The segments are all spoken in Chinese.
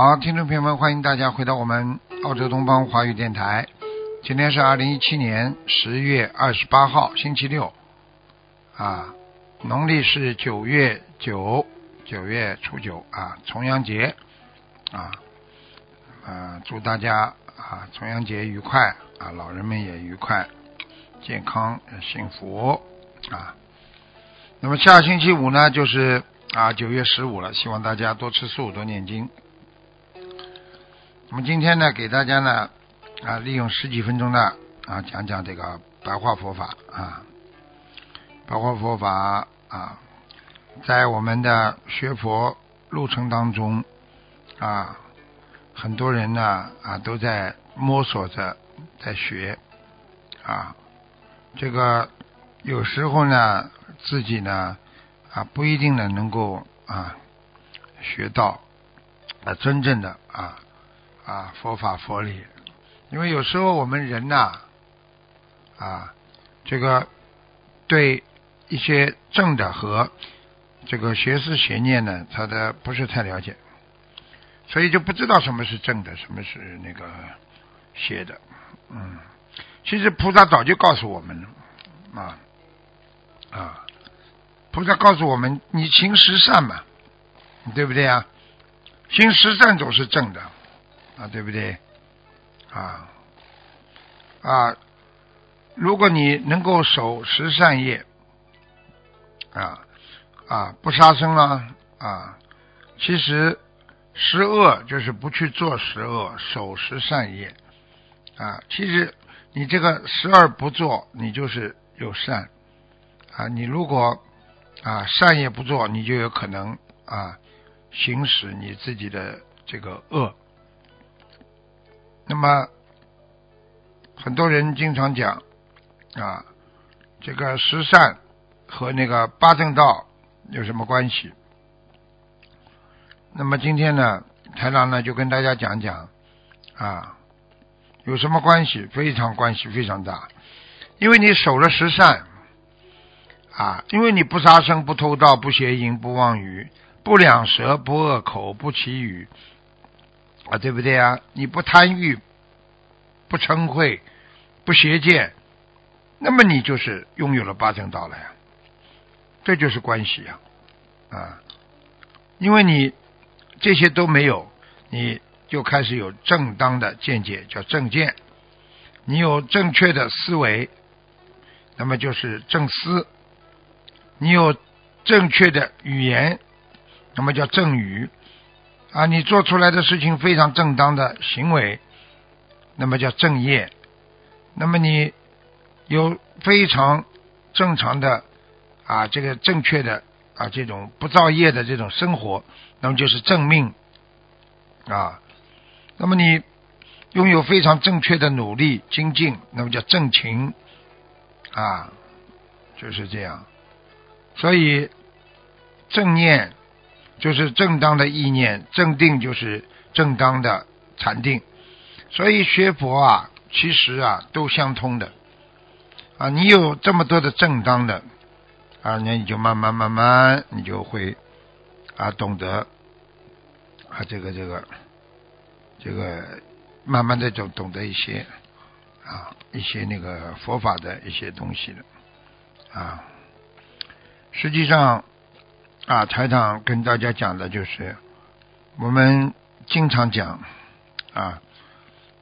好，听众朋友们，欢迎大家回到我们澳洲东方华语电台。今天是二零一七年十月二十八号，星期六，啊，农历是九月九，九月初九啊，重阳节啊，啊，祝大家啊重阳节愉快啊，老人们也愉快，健康幸福啊。那么下星期五呢，就是啊九月十五了，希望大家多吃素，多念经。那么今天呢，给大家呢啊，利用十几分钟呢啊，讲讲这个白话佛法啊，白话佛法啊，在我们的学佛路程当中啊，很多人呢啊都在摸索着在学啊，这个有时候呢自己呢啊不一定呢能够啊学到啊真正的啊。啊，佛法佛理，因为有时候我们人呐，啊，这个对一些正的和这个邪思邪念呢，他的不是太了解，所以就不知道什么是正的，什么是那个邪的。嗯，其实菩萨早就告诉我们了，啊啊，菩萨告诉我们，你行十善嘛，对不对啊？行十善总是正的。啊，对不对？啊啊！如果你能够守十善业，啊啊，不杀生了啊，其实十恶就是不去做十恶，守十善业啊。其实你这个十二不做，你就是有善啊。你如果啊善业不做，你就有可能啊行使你自己的这个恶。那么，很多人经常讲啊，这个十善和那个八正道有什么关系？那么今天呢，台长呢就跟大家讲讲啊，有什么关系？非常关系非常大，因为你守了十善啊，因为你不杀生、不偷盗、不邪淫、不妄语、不两舌、不恶口、不绮语。啊，对不对啊？你不贪欲，不嗔恚，不邪见，那么你就是拥有了八正道了呀。这就是关系呀，啊，因为你这些都没有，你就开始有正当的见解，叫正见。你有正确的思维，那么就是正思。你有正确的语言，那么叫正语。啊，你做出来的事情非常正当的行为，那么叫正业。那么你有非常正常的啊，这个正确的啊，这种不造业的这种生活，那么就是正命啊。那么你拥有非常正确的努力精进，那么叫正勤啊，就是这样。所以正念。就是正当的意念，正定就是正当的禅定，所以学佛啊，其实啊都相通的啊。你有这么多的正当的啊，那你就慢慢慢慢，你就会啊懂得啊这个这个这个慢慢的就懂得一些啊一些那个佛法的一些东西了啊。实际上。啊，台长跟大家讲的就是，我们经常讲啊，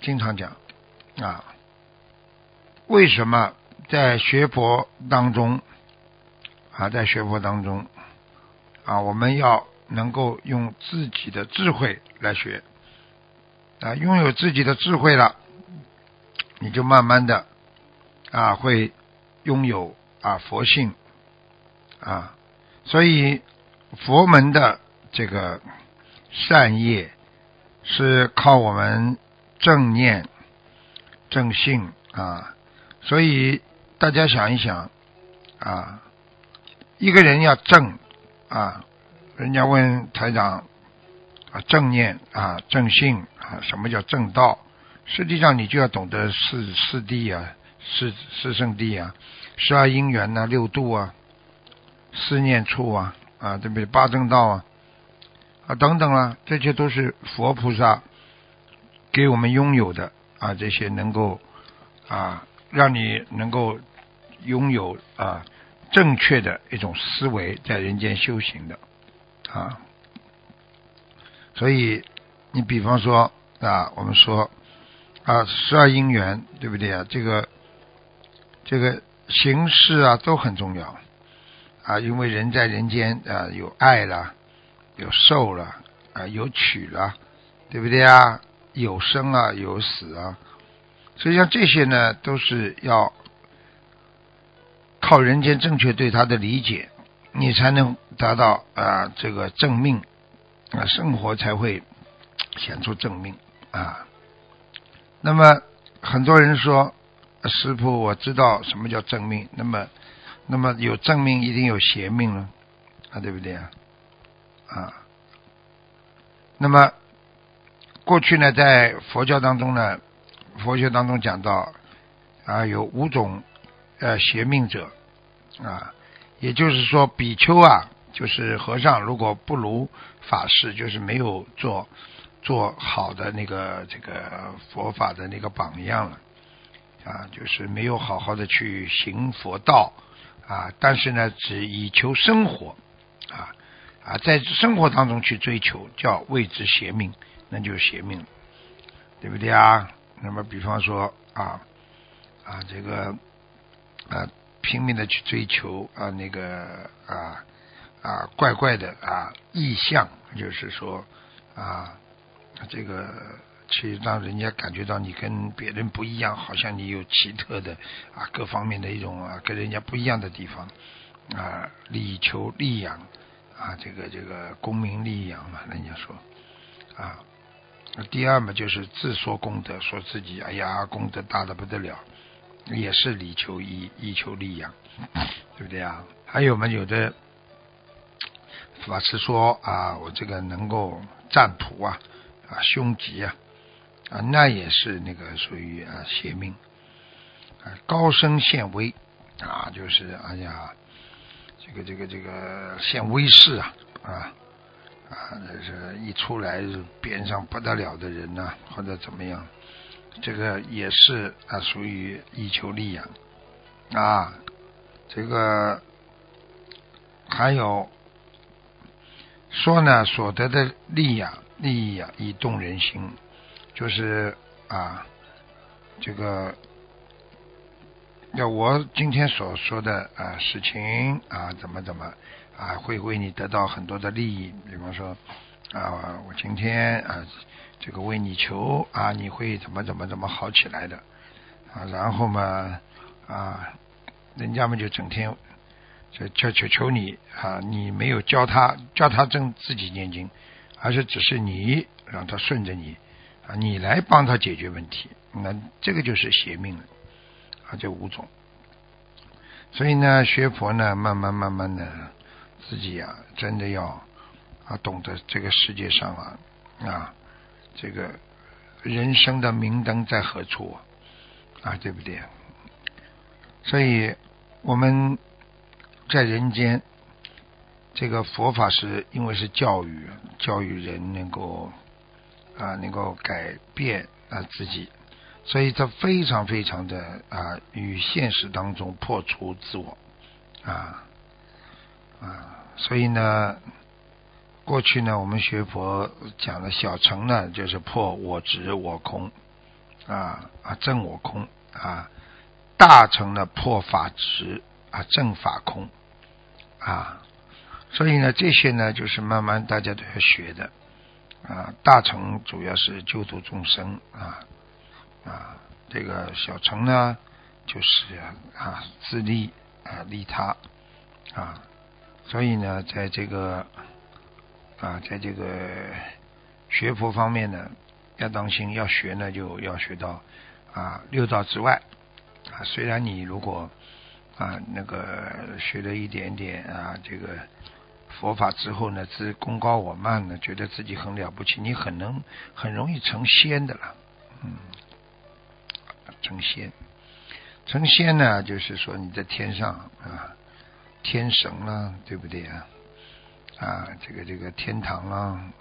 经常讲啊，为什么在学佛当中啊，在学佛当中啊，我们要能够用自己的智慧来学啊，拥有自己的智慧了，你就慢慢的啊，会拥有啊佛性啊。所以佛门的这个善业是靠我们正念、正信啊。所以大家想一想啊，一个人要正啊，人家问台长啊，正念啊，正信啊，什么叫正道？实际上你就要懂得四四谛啊，四四圣谛啊，十二因缘呐，六度啊。思念处啊啊，对不对？八正道啊啊等等啊，这些都是佛菩萨给我们拥有的啊，这些能够啊让你能够拥有啊正确的一种思维，在人间修行的啊。所以你比方说啊，我们说啊十二因缘，对不对啊？这个这个形式啊都很重要。啊，因为人在人间啊，有爱了，有受了，啊，有取了，对不对啊？有生啊，有死啊，所以像这些呢，都是要靠人间正确对他的理解，你才能达到啊这个正命啊，生活才会显出正命啊。那么很多人说，师傅，我知道什么叫正命，那么。那么有正命，一定有邪命了，啊，对不对啊？啊，那么过去呢，在佛教当中呢，佛学当中讲到啊，有五种呃邪命者啊，也就是说，比丘啊，就是和尚，如果不如法师，就是没有做做好的那个这个佛法的那个榜样了啊，就是没有好好的去行佛道。啊，但是呢，只以求生活，啊啊，在生活当中去追求，叫谓之邪命，那就是邪命，对不对啊？那么，比方说啊啊，这个啊，拼命的去追求啊，那个啊啊，怪怪的啊意象，就是说啊，这个。去让人家感觉到你跟别人不一样，好像你有奇特的啊各方面的一种啊跟人家不一样的地方啊，力求利养啊，这个这个功名利养嘛，人家说啊。第二嘛，就是自说功德，说自己哎呀功德大的不得了，也是力求以以求利养，对不对啊？还有嘛，有的法师说啊，我这个能够占卜啊啊凶吉啊。啊，那也是那个属于啊邪命，啊高声显威啊，就是哎呀，这个这个这个显威势啊啊啊，那是一出来边上不得了的人呐，或者怎么样，这个也是啊属于以求利养啊，这个还有说呢，所得的利养利益啊，以动人心。就是啊，这个要我今天所说的啊事情啊，怎么怎么啊，会为你得到很多的利益。比方说啊，我今天啊，这个为你求啊，你会怎么怎么怎么好起来的啊。然后嘛啊，人家们就整天就求求求你啊，你没有教他教他正自己念经，而是只是你让他顺着你。啊，你来帮他解决问题，那这个就是邪命了啊，这五种。所以呢，学佛呢，慢慢慢慢的，自己啊，真的要啊，懂得这个世界上啊啊，这个人生的明灯在何处啊，对不对？所以我们在人间，这个佛法是因为是教育，教育人能够。啊，能够改变啊自己，所以他非常非常的啊，与现实当中破除自我啊啊，所以呢，过去呢，我们学佛讲的小乘呢，就是破我执我空啊啊正我空啊，大乘呢破法执啊正法空啊，所以呢，这些呢，就是慢慢大家都要学的。啊，大乘主要是救度众生啊啊，这个小乘呢，就是啊自利啊利他啊，所以呢，在这个啊，在这个学佛方面呢，要当心，要学呢就要学到啊六道之外啊。虽然你如果啊那个学了一点点啊这个佛法之后呢，自功高我慢呢，觉得自己很了不起，你很能很容易成仙的了，嗯，成仙。成仙呢，就是说你在天上啊，天神啦，对不对啊？啊，这个这个天堂啊，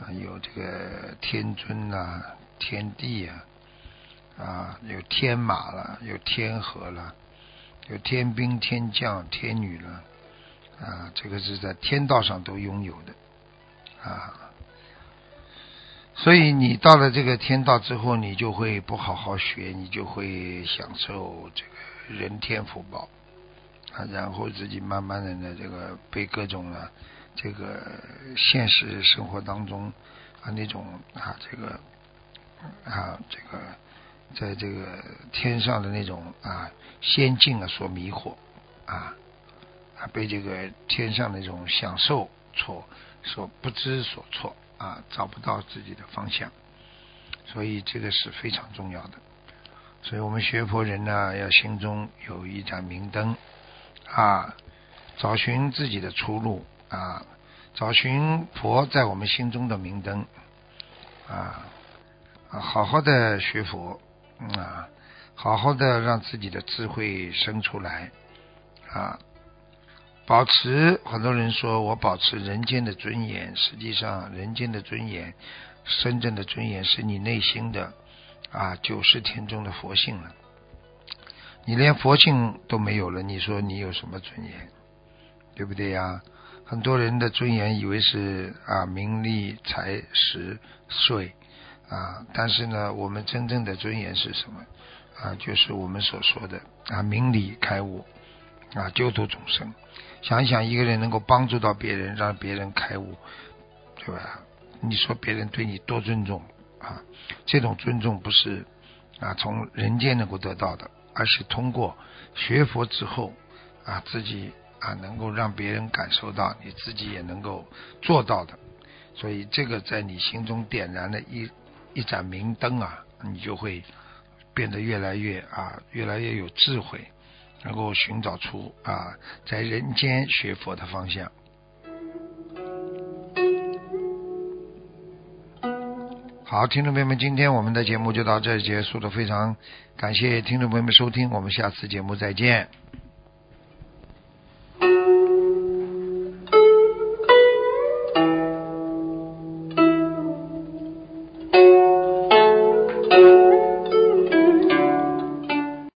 啊有这个天尊呐，天地啊，啊有天马了，有天河了，有天兵天将天女了，啊，这个是在天道上都拥有的啊。所以你到了这个天道之后，你就会不好好学，你就会享受这个人天福报啊，然后自己慢慢的呢，这个被各种的这个现实生活当中啊那种啊这个啊这个在这个天上的那种啊仙境啊所迷惑啊啊被这个天上的这种享受所所不知所措。啊，找不到自己的方向，所以这个是非常重要的。所以我们学佛人呢，要心中有一盏明灯啊，找寻自己的出路啊，找寻佛在我们心中的明灯啊，好好的学佛啊，好好的让自己的智慧生出来啊。保持很多人说我保持人间的尊严，实际上人间的尊严，真正的尊严是你内心的啊九十天中的佛性了。你连佛性都没有了，你说你有什么尊严？对不对呀？很多人的尊严以为是啊名利财食睡啊，但是呢，我们真正的尊严是什么？啊，就是我们所说的啊明理开悟啊救度众生。想一想，一个人能够帮助到别人，让别人开悟，对吧？你说别人对你多尊重啊？这种尊重不是啊从人间能够得到的，而是通过学佛之后啊自己啊能够让别人感受到，你自己也能够做到的。所以这个在你心中点燃了一一盏明灯啊，你就会变得越来越啊越来越有智慧。能够寻找出啊，在人间学佛的方向。好，听众朋友们，今天我们的节目就到这结束了，非常感谢听众朋友们收听，我们下次节目再见。